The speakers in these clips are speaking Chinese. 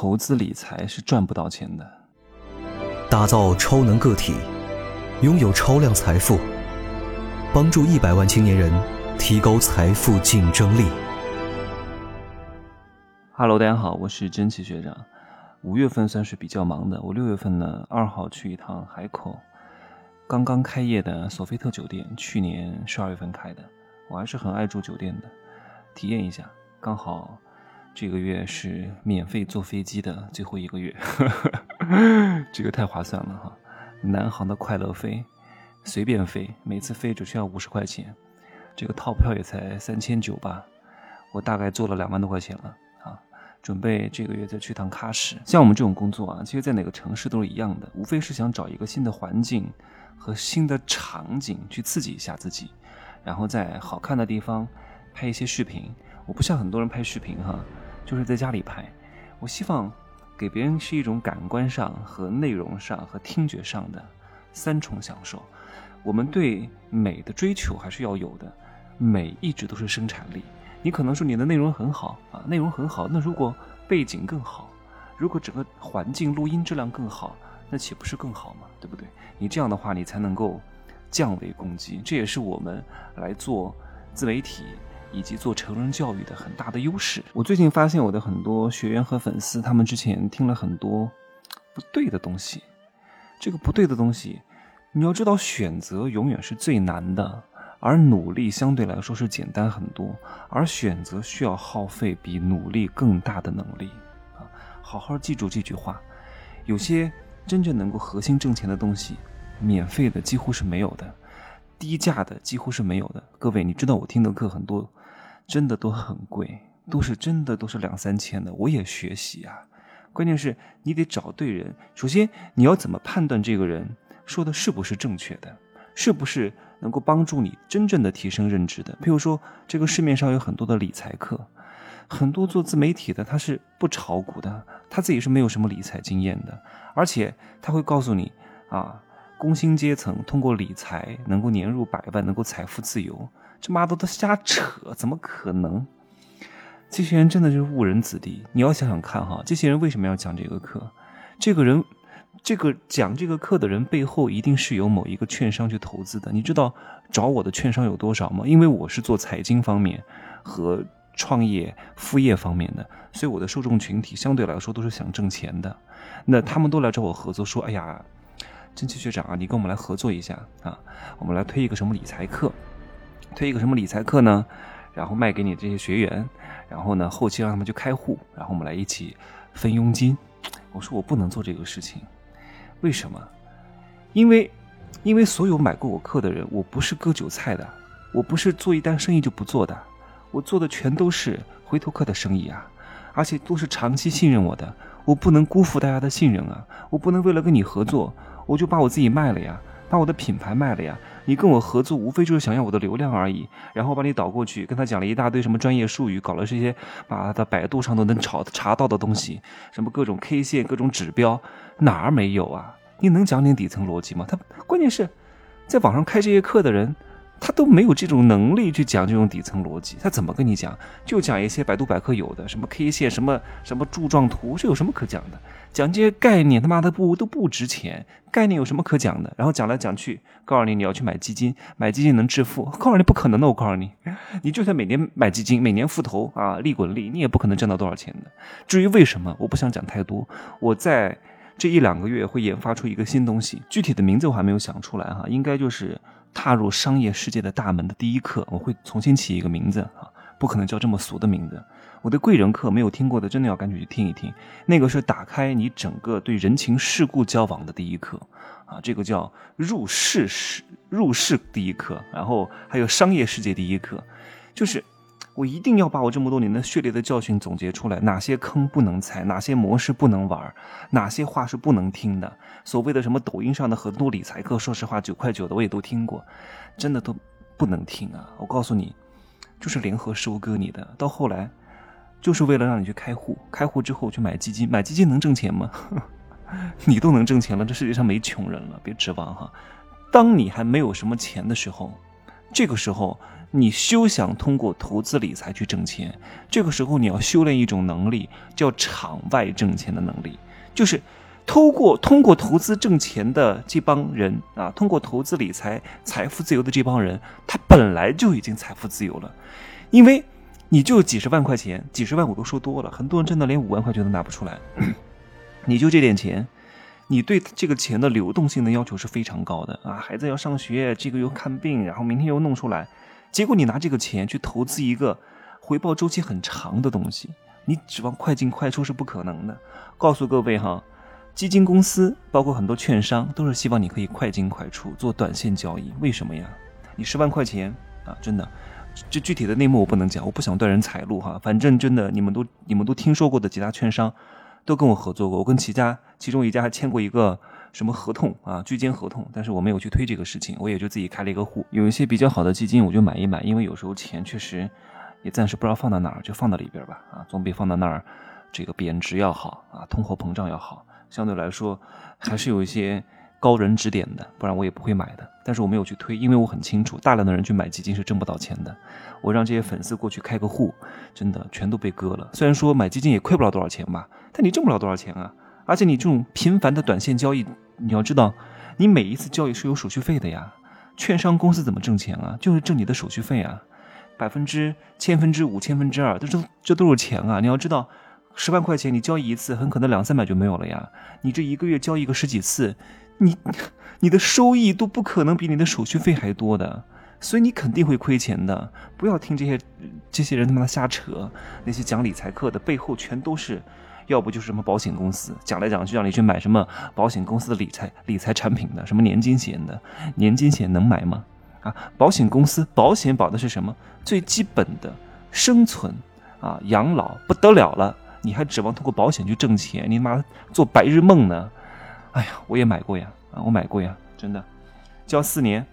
投资理财是赚不到钱的。打造超能个体，拥有超量财富，帮助一百万青年人提高财富竞争力。Hello，大家好，我是真奇学长。五月份算是比较忙的，我六月份呢二号去一趟海口，刚刚开业的索菲特酒店，去年十二月份开的，我还是很爱住酒店的，体验一下，刚好。这个月是免费坐飞机的最后一个月，这个太划算了哈！南航的快乐飞，随便飞，每次飞只需要五十块钱，这个套票也才三千九吧，我大概做了两万多块钱了啊！准备这个月再去趟喀什。像我们这种工作啊，其实在哪个城市都是一样的，无非是想找一个新的环境和新的场景去刺激一下自己，然后在好看的地方拍一些视频。我不像很多人拍视频哈。就是在家里拍，我希望给别人是一种感官上和内容上和听觉上的三重享受。我们对美的追求还是要有的，美一直都是生产力。你可能说你的内容很好啊，内容很好，那如果背景更好，如果整个环境录音质量更好，那岂不是更好吗？对不对？你这样的话，你才能够降维攻击。这也是我们来做自媒体。以及做成人教育的很大的优势。我最近发现我的很多学员和粉丝，他们之前听了很多不对的东西。这个不对的东西，你要知道，选择永远是最难的，而努力相对来说是简单很多。而选择需要耗费比努力更大的能力啊！好好记住这句话。有些真正能够核心挣钱的东西，免费的几乎是没有的，低价的几乎是没有的。各位，你知道我听的课很多。真的都很贵，都是真的都是两三千的。我也学习啊，关键是你得找对人。首先，你要怎么判断这个人说的是不是正确的，是不是能够帮助你真正的提升认知的？譬如说，这个市面上有很多的理财课，很多做自媒体的他是不炒股的，他自己是没有什么理财经验的，而且他会告诉你啊，工薪阶层通过理财能够年入百万，能够财富自由。这妈的都瞎扯，怎么可能？这些人真的就是误人子弟。你要想想看哈，这些人为什么要讲这个课？这个人，这个讲这个课的人背后一定是有某一个券商去投资的。你知道找我的券商有多少吗？因为我是做财经方面和创业副业方面的，所以我的受众群体相对来说都是想挣钱的。那他们都来找我合作，说：“哎呀，真奇学长啊，你跟我们来合作一下啊，我们来推一个什么理财课。”推一个什么理财课呢？然后卖给你这些学员，然后呢，后期让他们去开户，然后我们来一起分佣金。我说我不能做这个事情，为什么？因为，因为所有买过我课的人，我不是割韭菜的，我不是做一单生意就不做的，我做的全都是回头客的生意啊，而且都是长期信任我的，我不能辜负大家的信任啊，我不能为了跟你合作，我就把我自己卖了呀，把我的品牌卖了呀。你跟我合作，无非就是想要我的流量而已，然后把你导过去，跟他讲了一大堆什么专业术语，搞了这些，啊他百度上都能查查到的东西，什么各种 K 线、各种指标，哪儿没有啊？你能讲点底层逻辑吗？他关键是在网上开这些课的人。他都没有这种能力去讲这种底层逻辑，他怎么跟你讲？就讲一些百度百科有的什么 K 线、什么什么柱状图，这有什么可讲的？讲这些概念，他妈的不都不值钱？概念有什么可讲的？然后讲来讲去，告诉你你要去买基金，买基金能致富，告诉你不可能的。我告诉你，你就算每年买基金，每年复投啊，利滚利，你也不可能挣到多少钱的。至于为什么，我不想讲太多。我在这一两个月会研发出一个新东西，具体的名字我还没有想出来哈，应该就是。踏入商业世界的大门的第一课，我会重新起一个名字啊，不可能叫这么俗的名字。我的贵人课没有听过的，真的要赶紧去听一听。那个是打开你整个对人情世故交往的第一课啊，这个叫入世世入世第一课，然后还有商业世界第一课，就是。我一定要把我这么多年的血泪的教训总结出来，哪些坑不能踩，哪些模式不能玩，哪些话是不能听的。所谓的什么抖音上的很多理财课，说实话九块九的我也都听过，真的都不能听啊！我告诉你，就是联合收割你的，到后来就是为了让你去开户，开户之后去买基金，买基金能挣钱吗？你都能挣钱了，这世界上没穷人了，别指望哈。当你还没有什么钱的时候，这个时候你休想通过投资理财去挣钱。这个时候你要修炼一种能力，叫场外挣钱的能力，就是通过通过投资挣钱的这帮人啊，通过投资理财财富自由的这帮人，他本来就已经财富自由了，因为你就几十万块钱，几十万我都说多了，很多人真的连五万块钱都拿不出来，你就这点钱。你对这个钱的流动性的要求是非常高的啊！孩子要上学，这个又看病，然后明天又弄出来，结果你拿这个钱去投资一个回报周期很长的东西，你指望快进快出是不可能的。告诉各位哈，基金公司包括很多券商都是希望你可以快进快出做短线交易。为什么呀？你十万块钱啊，真的，这具体的内幕我不能讲，我不想断人财路哈。反正真的，你们都你们都听说过的几大券商。都跟我合作过，我跟其家其中一家还签过一个什么合同啊，居间合同，但是我没有去推这个事情，我也就自己开了一个户。有一些比较好的基金，我就买一买，因为有时候钱确实也暂时不知道放在哪儿，就放到里边吧，啊，总比放在那儿这个贬值要好啊，通货膨胀要好，相对来说还是有一些。高人指点的，不然我也不会买的。但是我没有去推，因为我很清楚，大量的人去买基金是挣不到钱的。我让这些粉丝过去开个户，真的全都被割了。虽然说买基金也亏不了多少钱吧，但你挣不了多少钱啊！而且你这种频繁的短线交易，你要知道，你每一次交易是有手续费的呀。券商公司怎么挣钱啊？就是挣你的手续费啊，百分之千分之五、千分之二，这都这都是钱啊！你要知道，十万块钱你交易一次，很可能两三百就没有了呀。你这一个月交易个十几次。你，你的收益都不可能比你的手续费还多的，所以你肯定会亏钱的。不要听这些这些人他妈的瞎扯，那些讲理财课的背后全都是，要不就是什么保险公司讲来讲去让你去买什么保险公司的理财理财产品的，什么年金险的，年金险能买吗？啊，保险公司保险保的是什么？最基本的生存啊，养老不得了了，你还指望通过保险去挣钱？你妈做白日梦呢？哎呀，我也买过呀，啊，我买过呀，真的，交四年，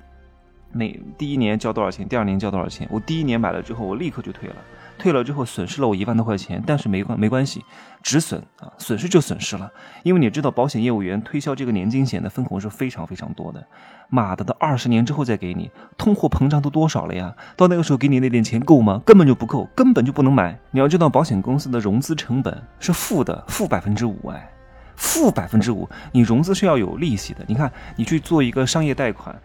每第一年交多少钱？第二年交多少钱？我第一年买了之后，我立刻就退了，退了之后损失了我一万多块钱，但是没关没关系，止损啊，损失就损失了，因为你知道保险业务员推销这个年金险的分红是非常非常多的，妈的，到二十年之后再给你，通货膨胀都多少了呀？到那个时候给你那点钱够吗？根本就不够，根本就不能买。你要知道，保险公司的融资成本是负的，负百分之五，哎。负百分之五，你融资是要有利息的。你看，你去做一个商业贷款，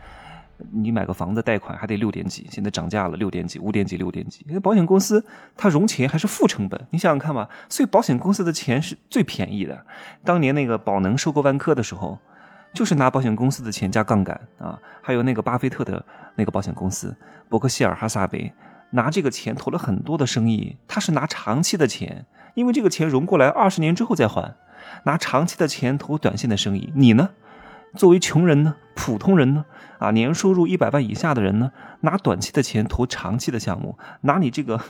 你买个房子贷款还得六点几，现在涨价了，六点几、五点几、六点几。因为保险公司它融钱还是负成本，你想想看吧。所以保险公司的钱是最便宜的。当年那个宝能收购万科的时候，就是拿保险公司的钱加杠杆啊。还有那个巴菲特的那个保险公司伯克希尔哈撒韦，拿这个钱投了很多的生意，他是拿长期的钱，因为这个钱融过来二十年之后再还。拿长期的钱投短线的生意，你呢？作为穷人呢？普通人呢？啊，年收入一百万以下的人呢？拿短期的钱投长期的项目，拿你这个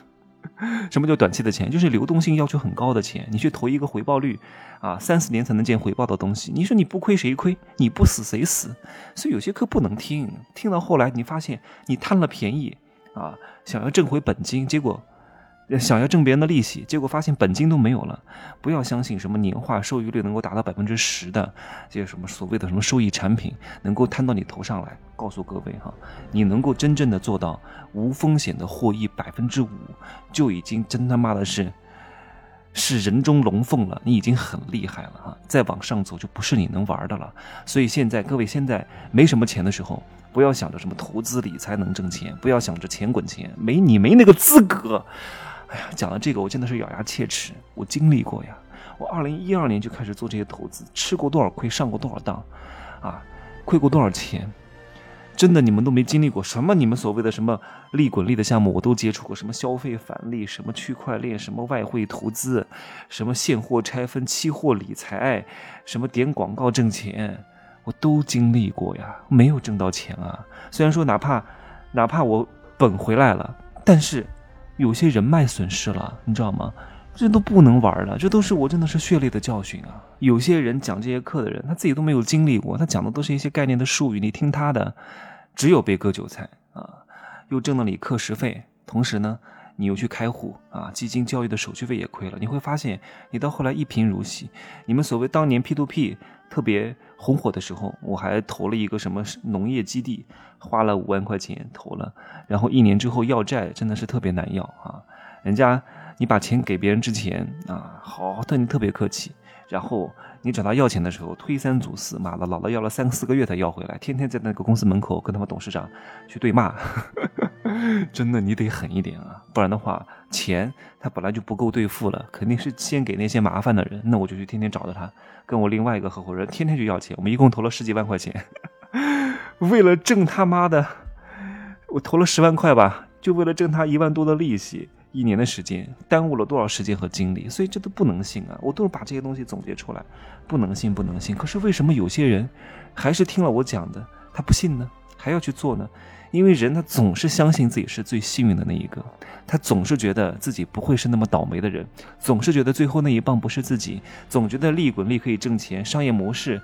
什么叫短期的钱？就是流动性要求很高的钱，你去投一个回报率啊三四年才能见回报的东西，你说你不亏谁亏？你不死谁死？所以有些课不能听，听到后来你发现你贪了便宜啊，想要挣回本金，结果。想要挣别人的利息，结果发现本金都没有了。不要相信什么年化收益率能够达到百分之十的这些什么所谓的什么收益产品能够摊到你头上来。告诉各位哈，你能够真正的做到无风险的获益百分之五，就已经真他妈的是是人中龙凤了。你已经很厉害了哈，再往上走就不是你能玩的了。所以现在各位现在没什么钱的时候，不要想着什么投资理财能挣钱，不要想着钱滚钱，没你没那个资格。哎呀，讲了这个，我真的是咬牙切齿。我经历过呀，我二零一二年就开始做这些投资，吃过多少亏，上过多少当，啊，亏过多少钱，真的你们都没经历过。什么你们所谓的什么利滚利的项目，我都接触过。什么消费返利，什么区块链，什么外汇投资，什么现货拆分、期货理财，什么点广告挣钱，我都经历过呀，没有挣到钱啊。虽然说哪怕哪怕我本回来了，但是。有些人脉损失了，你知道吗？这都不能玩了，这都是我真的是血泪的教训啊！有些人讲这些课的人，他自己都没有经历过，他讲的都是一些概念的术语，你听他的，只有被割韭菜啊！又挣了你课时费，同时呢，你又去开户啊，基金交易的手续费也亏了。你会发现，你到后来一贫如洗。你们所谓当年 P to P 特别红火的时候，我还投了一个什么农业基地，花了五万块钱投了，然后一年之后要债真的是特别难要啊！人家你把钱给别人之前啊，好对你特别客气，然后你找他要钱的时候推三阻四，妈的，姥姥要了三四个月才要回来，天天在那个公司门口跟他们董事长去对骂，真的你得狠一点啊，不然的话钱他本来就不够兑付了，肯定是先给那些麻烦的人，那我就去天天找着他。跟我另外一个合伙人天天就要钱，我们一共投了十几万块钱，为了挣他妈的，我投了十万块吧，就为了挣他一万多的利息，一年的时间耽误了多少时间和精力，所以这都不能信啊！我都是把这些东西总结出来，不能信，不能信。可是为什么有些人还是听了我讲的，他不信呢？还要去做呢？因为人他总是相信自己是最幸运的那一个，他总是觉得自己不会是那么倒霉的人，总是觉得最后那一棒不是自己，总觉得利滚利可以挣钱，商业模式。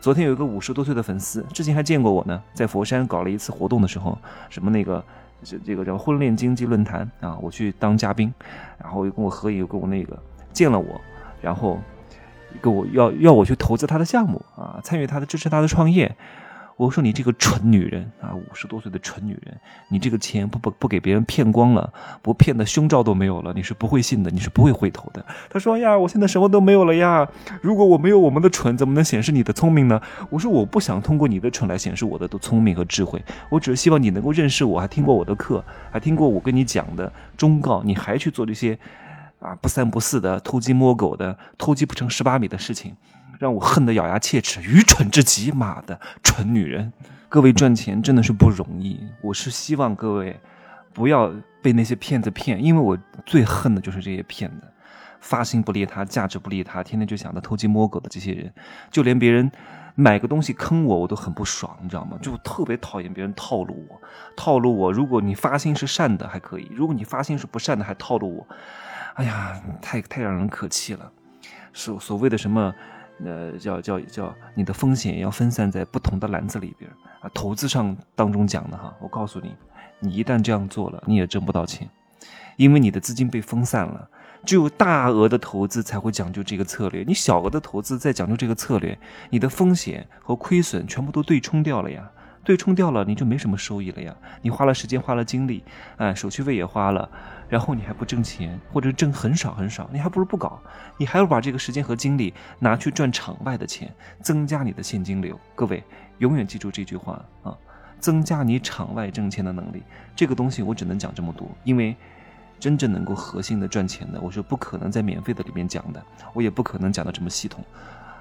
昨天有一个五十多岁的粉丝，之前还见过我呢，在佛山搞了一次活动的时候，什么那个这这个叫婚恋经济论坛啊，我去当嘉宾，然后又跟我合影，又跟我那个见了我，然后跟我要要我去投资他的项目啊，参与他的支持他的创业。我说你这个蠢女人啊，五十多岁的蠢女人，你这个钱不不不给别人骗光了，不骗的胸罩都没有了，你是不会信的，你是不会回头的。他说呀，我现在什么都没有了呀，如果我没有我们的蠢，怎么能显示你的聪明呢？我说我不想通过你的蠢来显示我的聪明和智慧，我只是希望你能够认识我，还听过我的课，还听过我跟你讲的忠告，你还去做这些啊不三不四的偷鸡摸狗的偷鸡不成蚀把米的事情。让我恨得咬牙切齿，愚蠢至极！妈的，蠢女人！各位赚钱真的是不容易，我是希望各位不要被那些骗子骗，因为我最恨的就是这些骗子，发心不利他，价值不利他，天天就想着偷鸡摸狗的这些人，就连别人买个东西坑我，我都很不爽，你知道吗？就特别讨厌别人套路我，套路我。如果你发心是善的还可以，如果你发心是不善的还套路我，哎呀，太太让人可气了。所所谓的什么？呃，叫叫叫，你的风险要分散在不同的篮子里边啊。投资上当中讲的哈，我告诉你，你一旦这样做了，你也挣不到钱，因为你的资金被分散了。只有大额的投资才会讲究这个策略，你小额的投资再讲究这个策略，你的风险和亏损全部都对冲掉了呀。对冲掉了，你就没什么收益了呀。你花了时间，花了精力，哎，手续费也花了，然后你还不挣钱，或者挣很少很少，你还不如不搞。你还要把这个时间和精力拿去赚场外的钱，增加你的现金流。各位永远记住这句话啊，增加你场外挣钱的能力。这个东西我只能讲这么多，因为真正能够核心的赚钱的，我是不可能在免费的里面讲的，我也不可能讲的这么系统。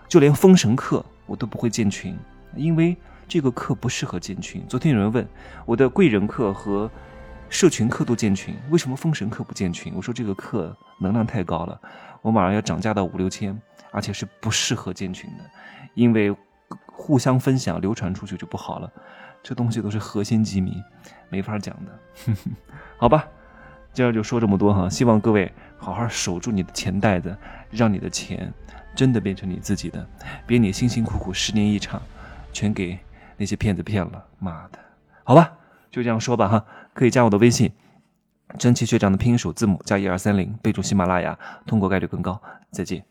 就连封神课我都不会建群，因为。这个课不适合建群。昨天有人问我的贵人课和社群课都建群，为什么封神课不建群？我说这个课能量太高了，我马上要涨价到五六千，而且是不适合建群的，因为互相分享流传出去就不好了。这东西都是核心机密，没法讲的。好吧，今儿就说这么多哈，希望各位好好守住你的钱袋子，让你的钱真的变成你自己的，别你辛辛苦苦十年一场，全给。那些骗子骗了，妈的！好吧，就这样说吧哈，可以加我的微信，真奇学长的拼音首字母加一二三零，备注喜马拉雅，通过概率更高。再见。